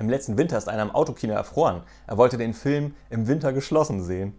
Im letzten Winter ist einer im Autokino erfroren. Er wollte den Film im Winter geschlossen sehen.